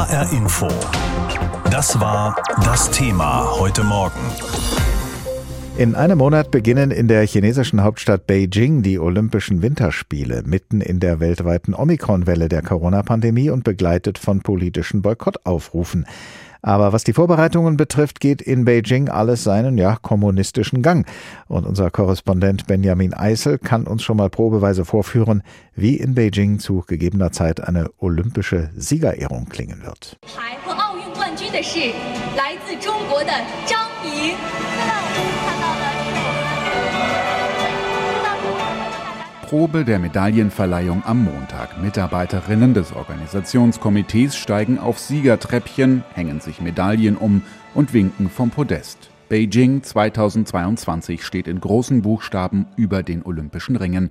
HR Info. Das war das Thema heute Morgen. In einem Monat beginnen in der chinesischen Hauptstadt Beijing die Olympischen Winterspiele, mitten in der weltweiten Omikron-Welle der Corona-Pandemie und begleitet von politischen Boykottaufrufen. Aber was die Vorbereitungen betrifft, geht in Beijing alles seinen, ja, kommunistischen Gang. Und unser Korrespondent Benjamin Eisel kann uns schon mal probeweise vorführen, wie in Beijing zu gegebener Zeit eine olympische Siegerehrung klingen wird. Probe der Medaillenverleihung am Montag. Mitarbeiterinnen des Organisationskomitees steigen auf Siegertreppchen, hängen sich Medaillen um und winken vom Podest. Beijing 2022 steht in großen Buchstaben über den Olympischen Ringen.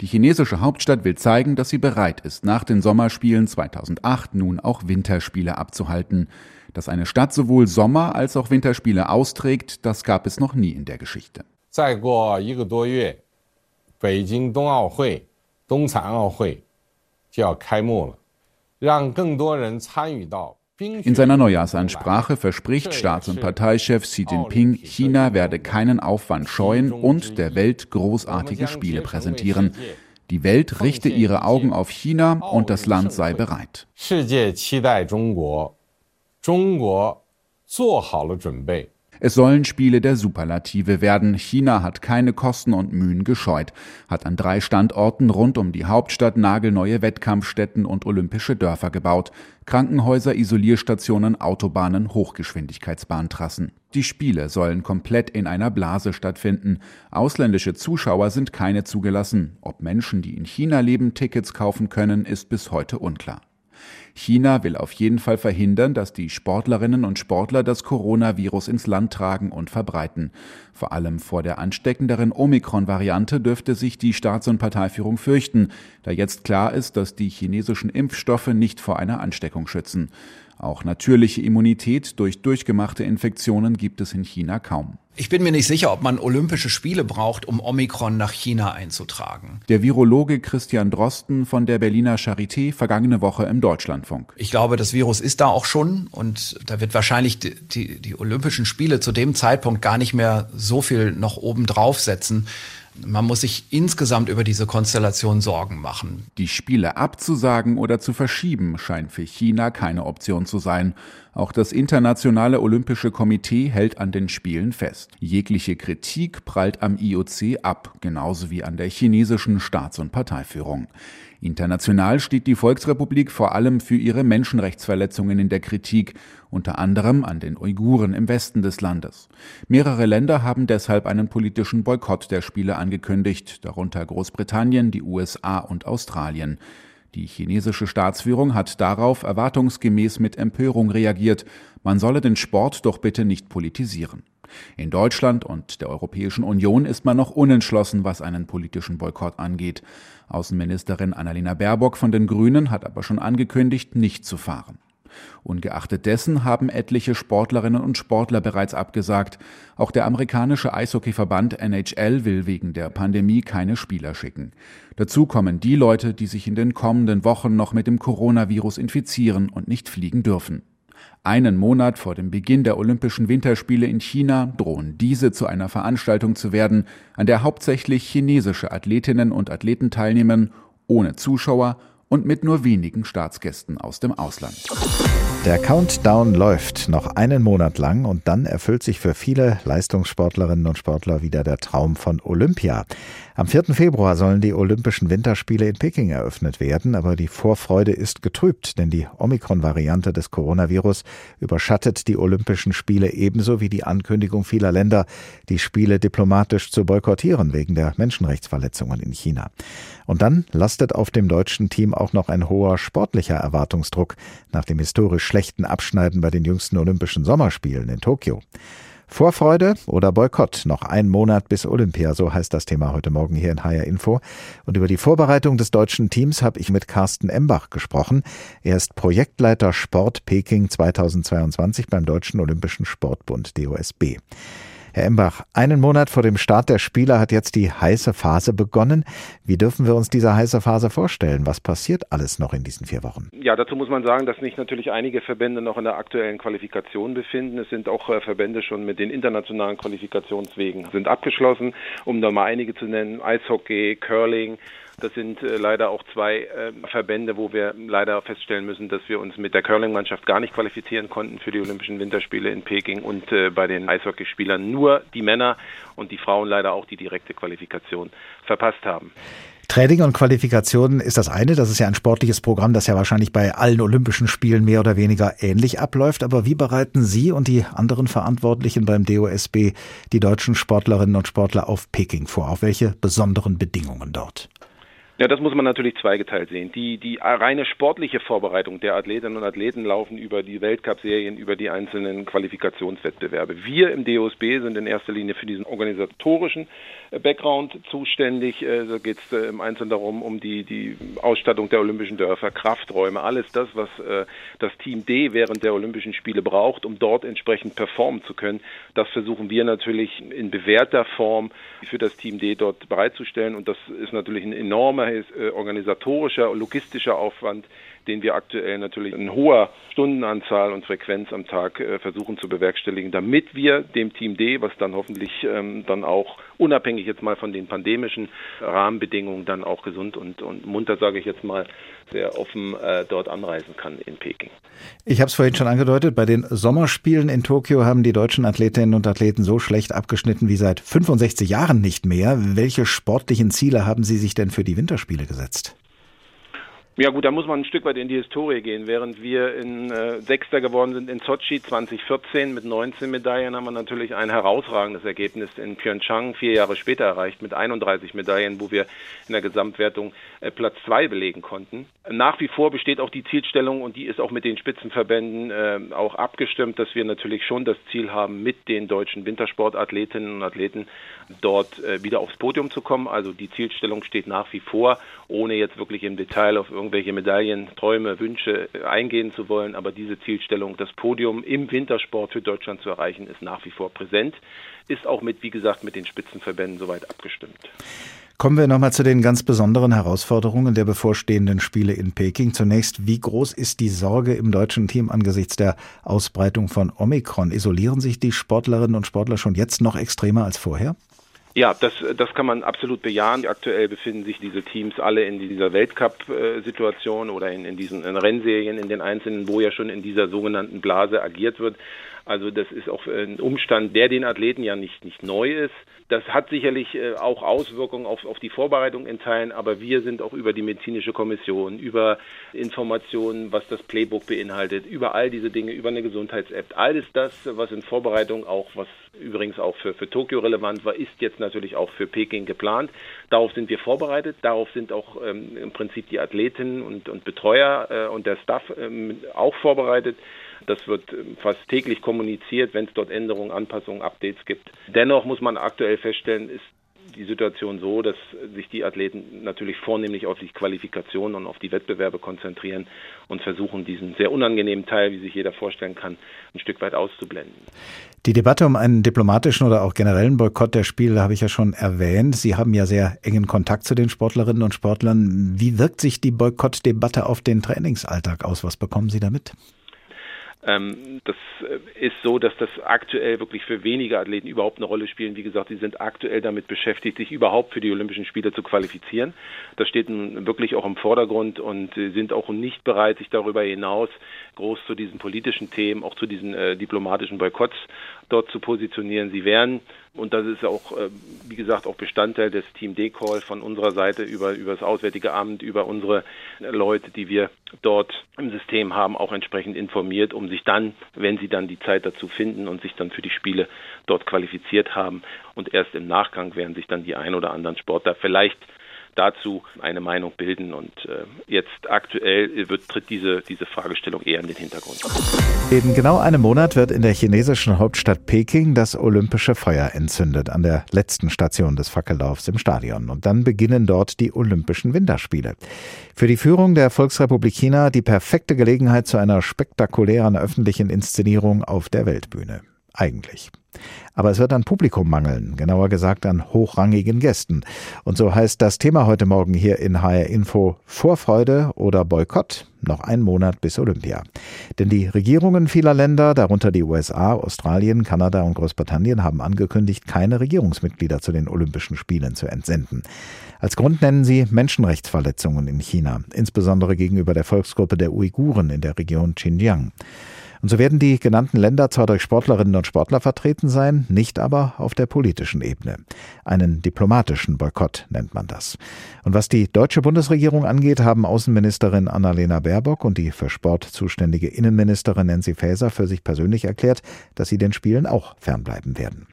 Die chinesische Hauptstadt will zeigen, dass sie bereit ist, nach den Sommerspielen 2008 nun auch Winterspiele abzuhalten. Dass eine Stadt sowohl Sommer- als auch Winterspiele austrägt, das gab es noch nie in der Geschichte. 再过一个多月， 北京冬奥会、冬残奥会就要开幕了，让更多人参与到。In seiner Neujahrsansprache verspricht Staats- und Parteichef Xi Jinping, China werde keinen Aufwand scheuen und der Welt großartige Spiele präsentieren. Die Welt richte ihre Augen auf China und das Land sei bereit. 世界期待中国，中国做好了准备。 Es sollen Spiele der Superlative werden. China hat keine Kosten und Mühen gescheut, hat an drei Standorten rund um die Hauptstadt nagelneue Wettkampfstätten und olympische Dörfer gebaut. Krankenhäuser, Isolierstationen, Autobahnen, Hochgeschwindigkeitsbahntrassen. Die Spiele sollen komplett in einer Blase stattfinden. Ausländische Zuschauer sind keine zugelassen. Ob Menschen, die in China leben, Tickets kaufen können, ist bis heute unklar. China will auf jeden Fall verhindern, dass die Sportlerinnen und Sportler das Coronavirus ins Land tragen und verbreiten. Vor allem vor der ansteckenderen Omikron-Variante dürfte sich die Staats- und Parteiführung fürchten, da jetzt klar ist, dass die chinesischen Impfstoffe nicht vor einer Ansteckung schützen. Auch natürliche Immunität durch durchgemachte Infektionen gibt es in China kaum. Ich bin mir nicht sicher, ob man Olympische Spiele braucht, um Omikron nach China einzutragen. Der Virologe Christian Drosten von der Berliner Charité vergangene Woche im Deutschlandfunk. Ich glaube, das Virus ist da auch schon und da wird wahrscheinlich die, die, die Olympischen Spiele zu dem Zeitpunkt gar nicht mehr so viel noch oben draufsetzen. Man muss sich insgesamt über diese Konstellation Sorgen machen. Die Spiele abzusagen oder zu verschieben scheint für China keine Option zu sein. Auch das Internationale Olympische Komitee hält an den Spielen fest. Jegliche Kritik prallt am IOC ab, genauso wie an der chinesischen Staats- und Parteiführung. International steht die Volksrepublik vor allem für ihre Menschenrechtsverletzungen in der Kritik, unter anderem an den Uiguren im Westen des Landes. Mehrere Länder haben deshalb einen politischen Boykott der Spiele angekündigt, darunter Großbritannien, die USA und Australien. Die chinesische Staatsführung hat darauf erwartungsgemäß mit Empörung reagiert, man solle den Sport doch bitte nicht politisieren. In Deutschland und der Europäischen Union ist man noch unentschlossen, was einen politischen Boykott angeht. Außenministerin Annalena Baerbock von den Grünen hat aber schon angekündigt, nicht zu fahren. Ungeachtet dessen haben etliche Sportlerinnen und Sportler bereits abgesagt. Auch der amerikanische Eishockeyverband NHL will wegen der Pandemie keine Spieler schicken. Dazu kommen die Leute, die sich in den kommenden Wochen noch mit dem Coronavirus infizieren und nicht fliegen dürfen. Einen Monat vor dem Beginn der Olympischen Winterspiele in China drohen diese zu einer Veranstaltung zu werden, an der hauptsächlich chinesische Athletinnen und Athleten teilnehmen, ohne Zuschauer und mit nur wenigen Staatsgästen aus dem Ausland. Der Countdown läuft noch einen Monat lang und dann erfüllt sich für viele Leistungssportlerinnen und Sportler wieder der Traum von Olympia. Am 4. Februar sollen die Olympischen Winterspiele in Peking eröffnet werden, aber die Vorfreude ist getrübt, denn die Omikron-Variante des Coronavirus überschattet die Olympischen Spiele ebenso wie die Ankündigung vieler Länder, die Spiele diplomatisch zu boykottieren wegen der Menschenrechtsverletzungen in China. Und dann lastet auf dem deutschen Team auch noch ein hoher sportlicher Erwartungsdruck nach dem historisch schlechten Abschneiden bei den jüngsten Olympischen Sommerspielen in Tokio. Vorfreude oder Boykott? Noch ein Monat bis Olympia, so heißt das Thema heute Morgen hier in HR Info. Und über die Vorbereitung des deutschen Teams habe ich mit Carsten Embach gesprochen. Er ist Projektleiter Sport Peking 2022 beim Deutschen Olympischen Sportbund DOSB. Herr Embach, einen Monat vor dem Start der Spiele hat jetzt die heiße Phase begonnen. Wie dürfen wir uns diese heiße Phase vorstellen? Was passiert alles noch in diesen vier Wochen? Ja, dazu muss man sagen, dass sich natürlich einige Verbände noch in der aktuellen Qualifikation befinden. Es sind auch äh, Verbände schon mit den internationalen Qualifikationswegen sind abgeschlossen, um da mal einige zu nennen. Eishockey, Curling, das sind äh, leider auch zwei äh, Verbände, wo wir leider feststellen müssen, dass wir uns mit der Curling-Mannschaft gar nicht qualifizieren konnten für die Olympischen Winterspiele in Peking und äh, bei den Eishockeyspielern nur die Männer und die Frauen leider auch die direkte Qualifikation verpasst haben. Training und Qualifikation ist das eine. Das ist ja ein sportliches Programm, das ja wahrscheinlich bei allen Olympischen Spielen mehr oder weniger ähnlich abläuft. Aber wie bereiten Sie und die anderen Verantwortlichen beim DOSB die deutschen Sportlerinnen und Sportler auf Peking vor? Auf welche besonderen Bedingungen dort? Ja, das muss man natürlich zweigeteilt sehen. Die, die reine sportliche Vorbereitung der Athletinnen und Athleten laufen über die Weltcup-Serien, über die einzelnen Qualifikationswettbewerbe. Wir im DOSB sind in erster Linie für diesen organisatorischen äh, Background zuständig. Äh, da geht es äh, im Einzelnen darum, um die, die Ausstattung der Olympischen Dörfer, Krafträume, alles das, was das Team D während der Olympischen Spiele braucht, um dort entsprechend performen zu können. Das versuchen wir natürlich in bewährter Form für das Team D dort bereitzustellen. Und das ist natürlich ein enormer äh, organisatorischer, logistischer Aufwand, den wir aktuell natürlich in hoher Stundenanzahl und Frequenz am Tag äh, versuchen zu bewerkstelligen, damit wir dem Team D, was dann hoffentlich ähm, dann auch unabhängig jetzt mal von den pandemischen Rahmenbedingungen dann auch gesund und, und munter, sage ich jetzt mal, sehr offen äh, dort anreisen kann in Peking. Ich habe es vorhin schon angedeutet, bei den Sommerspielen in Tokio haben die deutschen Athletinnen und Athleten so schlecht abgeschnitten wie seit 65 Jahren nicht mehr. Welche sportlichen Ziele haben Sie sich denn für die Winterspiele gesetzt? Ja gut, da muss man ein Stück weit in die Historie gehen. Während wir in äh, Sechster geworden sind in Sochi 2014 mit 19 Medaillen, haben wir natürlich ein herausragendes Ergebnis in Pyeongchang vier Jahre später erreicht mit 31 Medaillen, wo wir in der Gesamtwertung äh, Platz zwei belegen konnten. Nach wie vor besteht auch die Zielstellung und die ist auch mit den Spitzenverbänden äh, auch abgestimmt, dass wir natürlich schon das Ziel haben, mit den deutschen Wintersportathletinnen und Athleten dort äh, wieder aufs Podium zu kommen. Also die Zielstellung steht nach wie vor, ohne jetzt wirklich im Detail auf irgendwelche Medaillen, Träume, Wünsche äh, eingehen zu wollen. Aber diese Zielstellung, das Podium im Wintersport für Deutschland zu erreichen, ist nach wie vor präsent, ist auch mit, wie gesagt, mit den Spitzenverbänden soweit abgestimmt. Kommen wir nochmal zu den ganz besonderen Herausforderungen der bevorstehenden Spiele in Peking. Zunächst, wie groß ist die Sorge im deutschen Team angesichts der Ausbreitung von Omikron? Isolieren sich die Sportlerinnen und Sportler schon jetzt noch extremer als vorher? Ja, das, das kann man absolut bejahen. Aktuell befinden sich diese Teams alle in dieser Weltcup-Situation oder in, in diesen in Rennserien, in den einzelnen, wo ja schon in dieser sogenannten Blase agiert wird. Also das ist auch ein Umstand, der den Athleten ja nicht, nicht neu ist. Das hat sicherlich äh, auch Auswirkungen auf, auf die Vorbereitung in Teilen, aber wir sind auch über die medizinische Kommission, über Informationen, was das Playbook beinhaltet, über all diese Dinge, über eine Gesundheits-App, alles das, was in Vorbereitung auch, was übrigens auch für, für Tokio relevant war, ist jetzt natürlich auch für Peking geplant. Darauf sind wir vorbereitet, darauf sind auch ähm, im Prinzip die Athleten und, und Betreuer äh, und der Staff ähm, auch vorbereitet. Das wird ähm, fast täglich kommuniziert, wenn es dort Änderungen, Anpassungen, Updates gibt. Dennoch muss man aktuell feststellen, ist die Situation so, dass sich die Athleten natürlich vornehmlich auf die Qualifikation und auf die Wettbewerbe konzentrieren und versuchen, diesen sehr unangenehmen Teil, wie sich jeder vorstellen kann, ein Stück weit auszublenden. Die Debatte um einen diplomatischen oder auch generellen Boykott der Spiele habe ich ja schon erwähnt. Sie haben ja sehr engen Kontakt zu den Sportlerinnen und Sportlern. Wie wirkt sich die Boykottdebatte auf den Trainingsalltag aus? Was bekommen Sie damit? Ähm, das äh, ist so, dass das aktuell wirklich für wenige Athleten überhaupt eine Rolle spielen. Wie gesagt, sie sind aktuell damit beschäftigt, sich überhaupt für die Olympischen Spiele zu qualifizieren. Das steht wirklich auch im Vordergrund und sind auch nicht bereit, sich darüber hinaus groß zu diesen politischen Themen, auch zu diesen äh, diplomatischen Boykotts dort zu positionieren. Sie werden, und das ist auch, äh, wie gesagt, auch Bestandteil des Team D-Call von unserer Seite über, über das Auswärtige Amt, über unsere Leute, die wir dort im System haben, auch entsprechend informiert, um sich dann, wenn sie dann die Zeit dazu finden und sich dann für die Spiele dort qualifiziert haben und erst im Nachgang werden sich dann die ein oder anderen Sportler vielleicht dazu eine Meinung bilden. Und äh, jetzt aktuell wird, tritt diese, diese Fragestellung eher in den Hintergrund. In genau einem Monat wird in der chinesischen Hauptstadt Peking das olympische Feuer entzündet, an der letzten Station des Fackellaufs im Stadion. Und dann beginnen dort die Olympischen Winterspiele. Für die Führung der Volksrepublik China die perfekte Gelegenheit zu einer spektakulären öffentlichen Inszenierung auf der Weltbühne. Eigentlich. Aber es wird an Publikum mangeln, genauer gesagt an hochrangigen Gästen. Und so heißt das Thema heute Morgen hier in HR Info Vorfreude oder Boykott. Noch ein Monat bis Olympia. Denn die Regierungen vieler Länder, darunter die USA, Australien, Kanada und Großbritannien, haben angekündigt, keine Regierungsmitglieder zu den Olympischen Spielen zu entsenden. Als Grund nennen sie Menschenrechtsverletzungen in China, insbesondere gegenüber der Volksgruppe der Uiguren in der Region Xinjiang. Und so werden die genannten Länder zwar durch Sportlerinnen und Sportler vertreten sein, nicht aber auf der politischen Ebene. Einen diplomatischen Boykott nennt man das. Und was die deutsche Bundesregierung angeht, haben Außenministerin Annalena Baerbock und die für Sport zuständige Innenministerin Nancy Faeser für sich persönlich erklärt, dass sie den Spielen auch fernbleiben werden.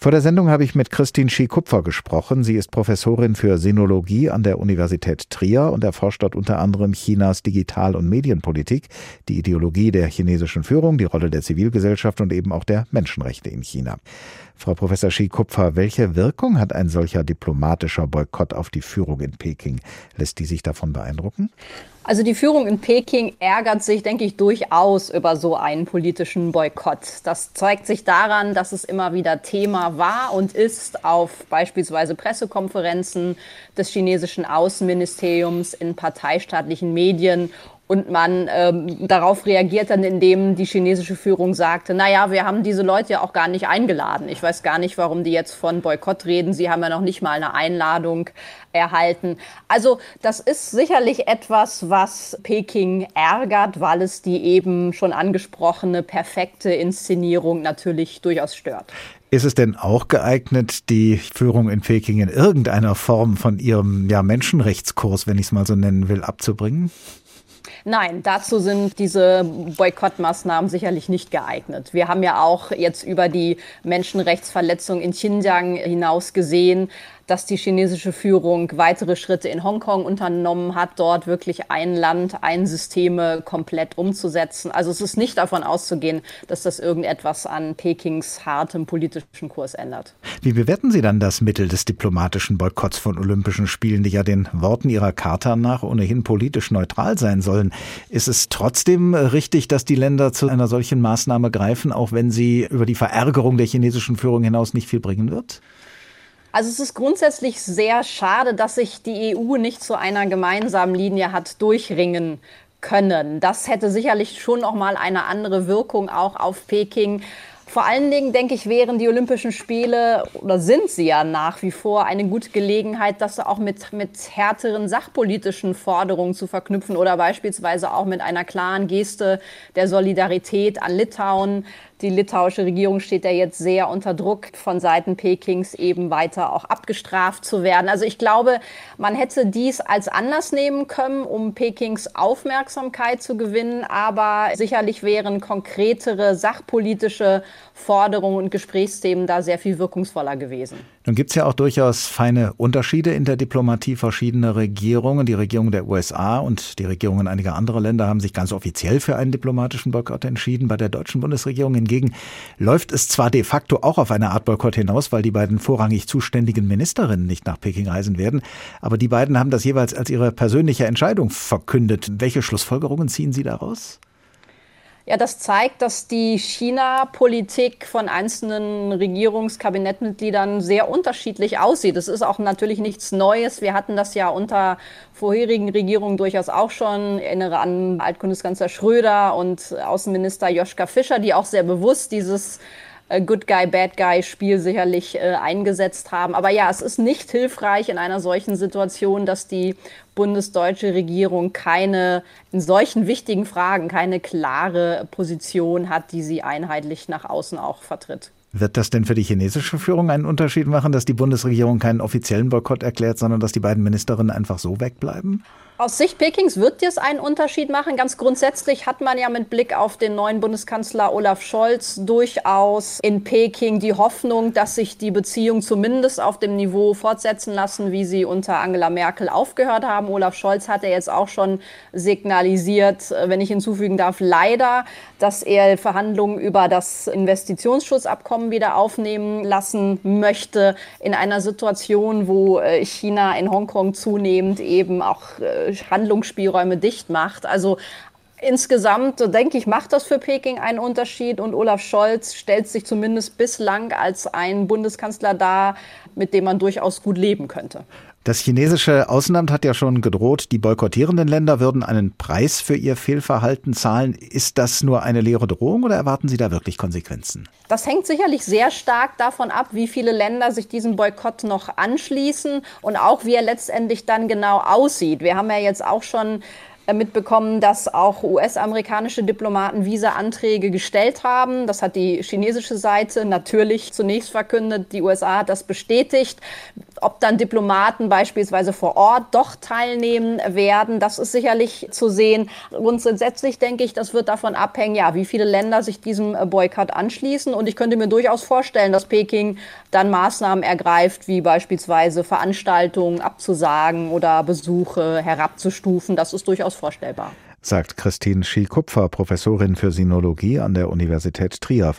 Vor der Sendung habe ich mit Christine Schie-Kupfer gesprochen. Sie ist Professorin für Sinologie an der Universität Trier und erforscht dort unter anderem Chinas Digital- und Medienpolitik, die Ideologie der chinesischen Führung, die Rolle der Zivilgesellschaft und eben auch der Menschenrechte in China. Frau Professor Schie-Kupfer, welche Wirkung hat ein solcher diplomatischer Boykott auf die Führung in Peking? Lässt die sich davon beeindrucken? Also die Führung in Peking ärgert sich, denke ich, durchaus über so einen politischen Boykott. Das zeigt sich daran, dass es immer wieder Thema war und ist auf beispielsweise Pressekonferenzen des chinesischen Außenministeriums in parteistaatlichen Medien und man ähm, darauf reagiert dann, indem die chinesische Führung sagte, naja, wir haben diese Leute ja auch gar nicht eingeladen. Ich weiß gar nicht, warum die jetzt von Boykott reden. Sie haben ja noch nicht mal eine Einladung erhalten. Also das ist sicherlich etwas, was Peking ärgert, weil es die eben schon angesprochene perfekte Inszenierung natürlich durchaus stört. Ist es denn auch geeignet, die Führung in Peking in irgendeiner Form von ihrem ja, Menschenrechtskurs, wenn ich es mal so nennen will, abzubringen? Nein, dazu sind diese Boykottmaßnahmen sicherlich nicht geeignet. Wir haben ja auch jetzt über die Menschenrechtsverletzung in Xinjiang hinaus gesehen, dass die chinesische Führung weitere Schritte in Hongkong unternommen hat, dort wirklich ein Land, ein Systeme komplett umzusetzen. Also es ist nicht davon auszugehen, dass das irgendetwas an Pekings hartem politischen Kurs ändert. Wie bewerten Sie dann das Mittel des diplomatischen Boykotts von Olympischen Spielen, die ja den Worten Ihrer Charta nach ohnehin politisch neutral sein sollen? Ist es trotzdem richtig, dass die Länder zu einer solchen Maßnahme greifen, auch wenn sie über die Verärgerung der chinesischen Führung hinaus nicht viel bringen wird? Also es ist grundsätzlich sehr schade, dass sich die EU nicht zu einer gemeinsamen Linie hat durchringen können. Das hätte sicherlich schon noch mal eine andere Wirkung auch auf Peking. Vor allen Dingen, denke ich, wären die Olympischen Spiele oder sind sie ja nach wie vor eine gute Gelegenheit, das auch mit, mit härteren sachpolitischen Forderungen zu verknüpfen oder beispielsweise auch mit einer klaren Geste der Solidarität an Litauen, die litauische Regierung steht ja jetzt sehr unter Druck von Seiten Pekings eben weiter auch abgestraft zu werden. Also ich glaube, man hätte dies als Anlass nehmen können, um Pekings Aufmerksamkeit zu gewinnen. Aber sicherlich wären konkretere sachpolitische Forderungen und Gesprächsthemen da sehr viel wirkungsvoller gewesen. Nun gibt es ja auch durchaus feine Unterschiede in der Diplomatie verschiedener Regierungen. Die Regierung der USA und die Regierungen einiger anderer Länder haben sich ganz offiziell für einen diplomatischen Boykott entschieden. Bei der deutschen Bundesregierung hingegen läuft es zwar de facto auch auf eine Art Boykott hinaus, weil die beiden vorrangig zuständigen Ministerinnen nicht nach Peking reisen werden, aber die beiden haben das jeweils als ihre persönliche Entscheidung verkündet. Welche Schlussfolgerungen ziehen Sie daraus? Ja, das zeigt, dass die China-Politik von einzelnen Regierungskabinettmitgliedern sehr unterschiedlich aussieht. Das ist auch natürlich nichts Neues. Wir hatten das ja unter vorherigen Regierungen durchaus auch schon. Ich erinnere an Altbundeskanzler Schröder und Außenminister Joschka Fischer, die auch sehr bewusst dieses Good Guy, Bad Guy Spiel sicherlich äh, eingesetzt haben. Aber ja, es ist nicht hilfreich in einer solchen Situation, dass die bundesdeutsche Regierung keine, in solchen wichtigen Fragen, keine klare Position hat, die sie einheitlich nach außen auch vertritt. Wird das denn für die chinesische Führung einen Unterschied machen, dass die Bundesregierung keinen offiziellen Boykott erklärt, sondern dass die beiden Ministerinnen einfach so wegbleiben? Aus Sicht Pekings wird das einen Unterschied machen. Ganz grundsätzlich hat man ja mit Blick auf den neuen Bundeskanzler Olaf Scholz durchaus in Peking die Hoffnung, dass sich die Beziehungen zumindest auf dem Niveau fortsetzen lassen, wie sie unter Angela Merkel aufgehört haben. Olaf Scholz hat ja jetzt auch schon signalisiert, äh, wenn ich hinzufügen darf, leider, dass er Verhandlungen über das Investitionsschutzabkommen wieder aufnehmen lassen möchte in einer Situation, wo äh, China in Hongkong zunehmend eben auch äh, Handlungsspielräume dicht macht. Also Insgesamt, denke ich, macht das für Peking einen Unterschied und Olaf Scholz stellt sich zumindest bislang als ein Bundeskanzler dar, mit dem man durchaus gut leben könnte. Das chinesische Außenamt hat ja schon gedroht, die boykottierenden Länder würden einen Preis für ihr Fehlverhalten zahlen. Ist das nur eine leere Drohung oder erwarten Sie da wirklich Konsequenzen? Das hängt sicherlich sehr stark davon ab, wie viele Länder sich diesem Boykott noch anschließen und auch wie er letztendlich dann genau aussieht. Wir haben ja jetzt auch schon äh, mitbekommen, dass auch US-amerikanische Diplomaten Visa-Anträge gestellt haben. Das hat die chinesische Seite natürlich zunächst verkündet. Die USA hat das bestätigt. Ob dann Diplomaten beispielsweise vor Ort doch teilnehmen werden, das ist sicherlich zu sehen. Grundsätzlich denke ich, das wird davon abhängen, ja, wie viele Länder sich diesem Boykott anschließen. Und ich könnte mir durchaus vorstellen, dass Peking dann Maßnahmen ergreift, wie beispielsweise Veranstaltungen abzusagen oder Besuche herabzustufen. Das ist durchaus vorstellbar. Sagt Christine Schiel-Kupfer, Professorin für Sinologie an der Universität Trier.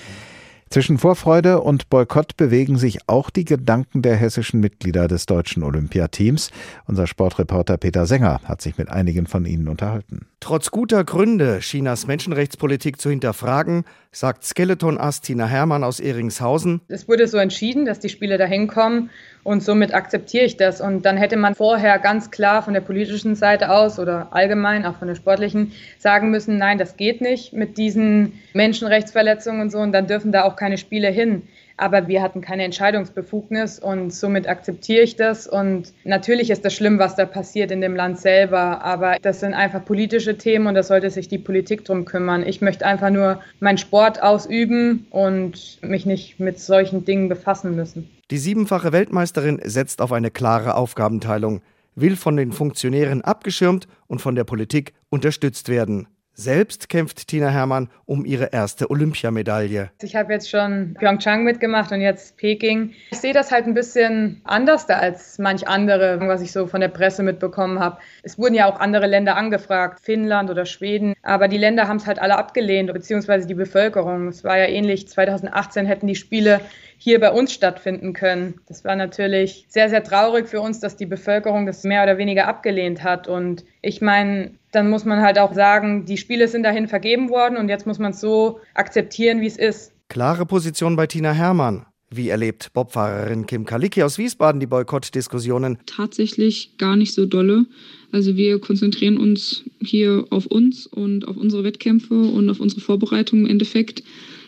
Zwischen Vorfreude und Boykott bewegen sich auch die Gedanken der hessischen Mitglieder des deutschen Olympiateams. Unser Sportreporter Peter Sänger hat sich mit einigen von ihnen unterhalten. Trotz guter Gründe, Chinas Menschenrechtspolitik zu hinterfragen, sagt Skeleton-Ass Tina Hermann aus Eringshausen. Es wurde so entschieden, dass die Spiele dahin kommen und somit akzeptiere ich das. Und dann hätte man vorher ganz klar von der politischen Seite aus oder allgemein auch von der sportlichen sagen müssen, nein, das geht nicht mit diesen Menschenrechtsverletzungen und so und dann dürfen da auch keine Spiele hin aber wir hatten keine Entscheidungsbefugnis und somit akzeptiere ich das. Und natürlich ist das schlimm, was da passiert in dem Land selber, aber das sind einfach politische Themen und da sollte sich die Politik drum kümmern. Ich möchte einfach nur meinen Sport ausüben und mich nicht mit solchen Dingen befassen müssen. Die siebenfache Weltmeisterin setzt auf eine klare Aufgabenteilung, will von den Funktionären abgeschirmt und von der Politik unterstützt werden. Selbst kämpft Tina Hermann um ihre erste Olympiamedaille. Ich habe jetzt schon Pyeongchang mitgemacht und jetzt Peking. Ich sehe das halt ein bisschen anders da als manch andere, was ich so von der Presse mitbekommen habe. Es wurden ja auch andere Länder angefragt, Finnland oder Schweden, aber die Länder haben es halt alle abgelehnt, beziehungsweise die Bevölkerung. Es war ja ähnlich, 2018 hätten die Spiele hier bei uns stattfinden können. Das war natürlich sehr, sehr traurig für uns, dass die Bevölkerung das mehr oder weniger abgelehnt hat. Und ich meine, dann muss man halt auch sagen, die Spiele sind dahin vergeben worden und jetzt muss man es so akzeptieren, wie es ist. Klare Position bei Tina Hermann. Wie erlebt Bobfahrerin Kim Kalicki aus Wiesbaden die Boykottdiskussionen? Tatsächlich gar nicht so dolle. Also wir konzentrieren uns hier auf uns und auf unsere Wettkämpfe und auf unsere Vorbereitungen im Endeffekt.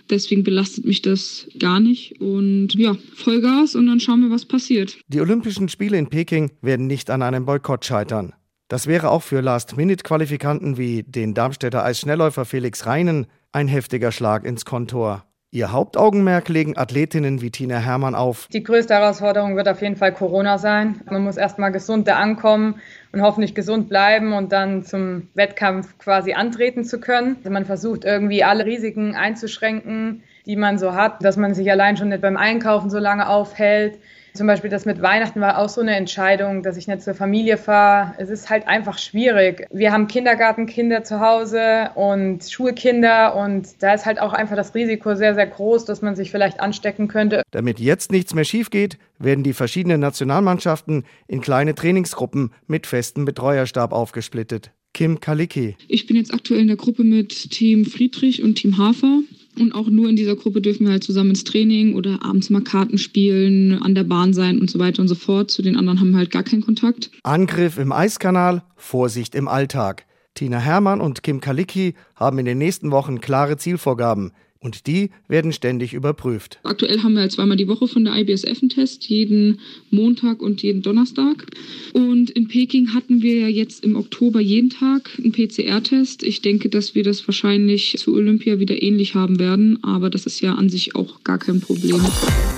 Deswegen belastet mich das gar nicht. Und ja, Vollgas und dann schauen wir, was passiert. Die Olympischen Spiele in Peking werden nicht an einem Boykott scheitern. Das wäre auch für Last-Minute-Qualifikanten wie den Darmstädter Eisschnellläufer Felix Reinen ein heftiger Schlag ins Kontor. Ihr Hauptaugenmerk legen Athletinnen wie Tina Hermann auf. Die größte Herausforderung wird auf jeden Fall Corona sein. Man muss erstmal gesund da ankommen und hoffentlich gesund bleiben und dann zum Wettkampf quasi antreten zu können. Also man versucht irgendwie alle Risiken einzuschränken, die man so hat, dass man sich allein schon nicht beim Einkaufen so lange aufhält. Zum Beispiel das mit Weihnachten war auch so eine Entscheidung, dass ich nicht zur Familie fahre. Es ist halt einfach schwierig. Wir haben Kindergartenkinder zu Hause und Schulkinder und da ist halt auch einfach das Risiko sehr, sehr groß, dass man sich vielleicht anstecken könnte. Damit jetzt nichts mehr schief geht, werden die verschiedenen Nationalmannschaften in kleine Trainingsgruppen mit festem Betreuerstab aufgesplittet. Kim Kalicki. Ich bin jetzt aktuell in der Gruppe mit Team Friedrich und Team Hafer. Und auch nur in dieser Gruppe dürfen wir halt zusammen ins Training oder abends mal Karten spielen, an der Bahn sein und so weiter und so fort. Zu den anderen haben wir halt gar keinen Kontakt. Angriff im Eiskanal, Vorsicht im Alltag. Tina Hermann und Kim Kalicki haben in den nächsten Wochen klare Zielvorgaben. Und die werden ständig überprüft. Aktuell haben wir zweimal die Woche von der IBSF einen Test, jeden Montag und jeden Donnerstag. Und in Peking hatten wir ja jetzt im Oktober jeden Tag einen PCR-Test. Ich denke, dass wir das wahrscheinlich zu Olympia wieder ähnlich haben werden, aber das ist ja an sich auch gar kein Problem.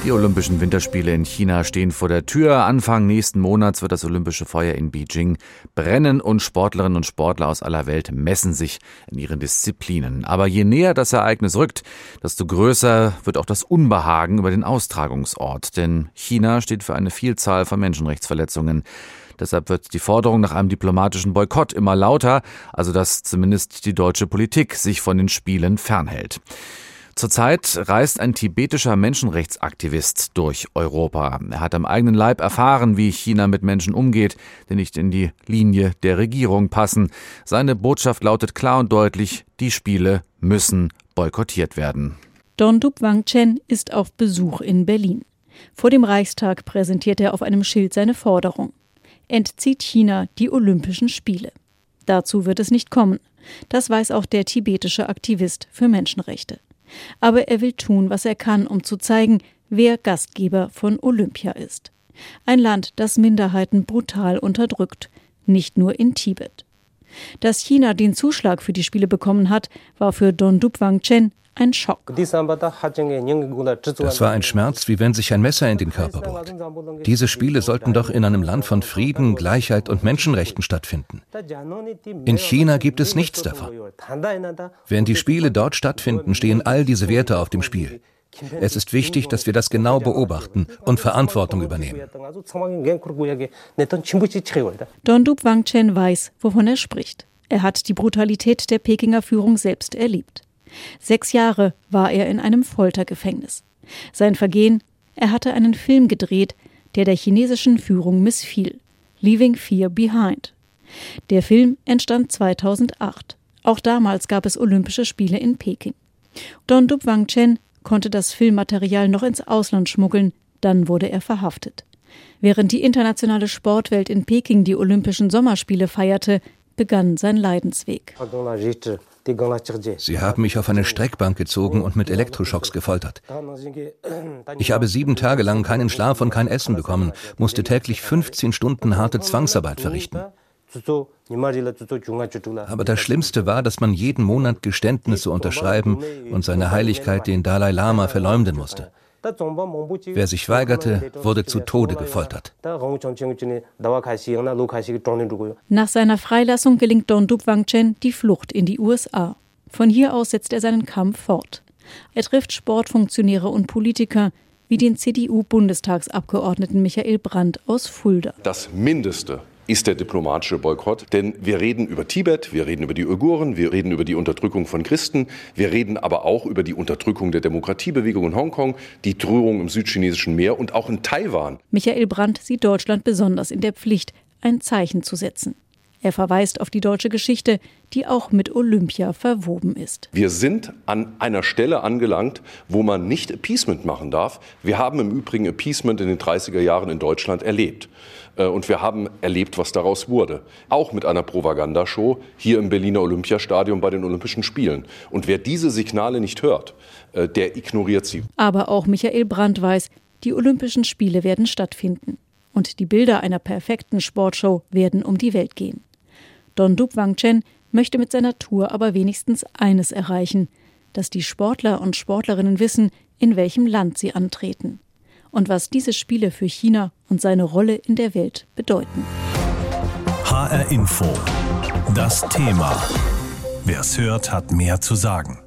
Die Olympischen Winterspiele in China stehen vor der Tür. Anfang nächsten Monats wird das Olympische Feuer in Beijing brennen und Sportlerinnen und Sportler aus aller Welt messen sich in ihren Disziplinen. Aber je näher das Ereignis rückt, desto größer wird auch das Unbehagen über den Austragungsort. Denn China steht für eine Vielzahl von Menschenrechtsverletzungen. Deshalb wird die Forderung nach einem diplomatischen Boykott immer lauter, also dass zumindest die deutsche Politik sich von den Spielen fernhält. Zurzeit reist ein tibetischer Menschenrechtsaktivist durch Europa. Er hat am eigenen Leib erfahren, wie China mit Menschen umgeht, die nicht in die Linie der Regierung passen. Seine Botschaft lautet klar und deutlich, die Spiele müssen boykottiert werden. Dondup Wangchen ist auf Besuch in Berlin. Vor dem Reichstag präsentiert er auf einem Schild seine Forderung. Entzieht China die Olympischen Spiele. Dazu wird es nicht kommen. Das weiß auch der tibetische Aktivist für Menschenrechte. Aber er will tun, was er kann, um zu zeigen, wer Gastgeber von Olympia ist. Ein Land, das Minderheiten brutal unterdrückt, nicht nur in Tibet. Dass China den Zuschlag für die Spiele bekommen hat, war für Don Dupwang Chen ein Schock. Das war ein Schmerz, wie wenn sich ein Messer in den Körper bohrt. Diese Spiele sollten doch in einem Land von Frieden, Gleichheit und Menschenrechten stattfinden. In China gibt es nichts davon. Während die Spiele dort stattfinden, stehen all diese Werte auf dem Spiel. Es ist wichtig, dass wir das genau beobachten und Verantwortung übernehmen. Don Dup Wang Chen weiß, wovon er spricht. Er hat die Brutalität der Pekinger Führung selbst erlebt. Sechs Jahre war er in einem Foltergefängnis. Sein Vergehen, er hatte einen Film gedreht, der der chinesischen Führung missfiel. Leaving Fear Behind. Der Film entstand 2008. Auch damals gab es Olympische Spiele in Peking. Don Dup Wang Chen konnte das Filmmaterial noch ins Ausland schmuggeln, dann wurde er verhaftet. Während die internationale Sportwelt in Peking die Olympischen Sommerspiele feierte, begann sein Leidensweg. Sie haben mich auf eine Streckbank gezogen und mit Elektroschocks gefoltert. Ich habe sieben Tage lang keinen Schlaf und kein Essen bekommen, musste täglich 15 Stunden harte Zwangsarbeit verrichten. Aber das Schlimmste war, dass man jeden Monat Geständnisse unterschreiben und seine Heiligkeit den Dalai Lama verleumden musste. Wer sich weigerte, wurde zu Tode gefoltert. Nach seiner Freilassung gelingt Don Dup Wangchen die Flucht in die USA. Von hier aus setzt er seinen Kampf fort. Er trifft Sportfunktionäre und Politiker, wie den CDU-Bundestagsabgeordneten Michael Brandt aus Fulda. Das Mindeste, ist der diplomatische Boykott. Denn wir reden über Tibet, wir reden über die Uiguren, wir reden über die Unterdrückung von Christen, wir reden aber auch über die Unterdrückung der Demokratiebewegung in Hongkong, die Drohung im südchinesischen Meer und auch in Taiwan. Michael Brandt sieht Deutschland besonders in der Pflicht, ein Zeichen zu setzen. Er verweist auf die deutsche Geschichte, die auch mit Olympia verwoben ist. Wir sind an einer Stelle angelangt, wo man nicht Appeasement machen darf. Wir haben im Übrigen Appeasement in den 30er Jahren in Deutschland erlebt. Äh, und wir haben erlebt, was daraus wurde. Auch mit einer Propagandashow hier im Berliner Olympiastadion bei den Olympischen Spielen. Und wer diese Signale nicht hört, äh, der ignoriert sie. Aber auch Michael Brandt weiß, die Olympischen Spiele werden stattfinden. Und die Bilder einer perfekten Sportshow werden um die Welt gehen. Don Dup Wang Chen möchte mit seiner Tour aber wenigstens eines erreichen, dass die Sportler und Sportlerinnen wissen, in welchem Land sie antreten und was diese Spiele für China und seine Rolle in der Welt bedeuten. HR Info. Das Thema. Wer es hört, hat mehr zu sagen.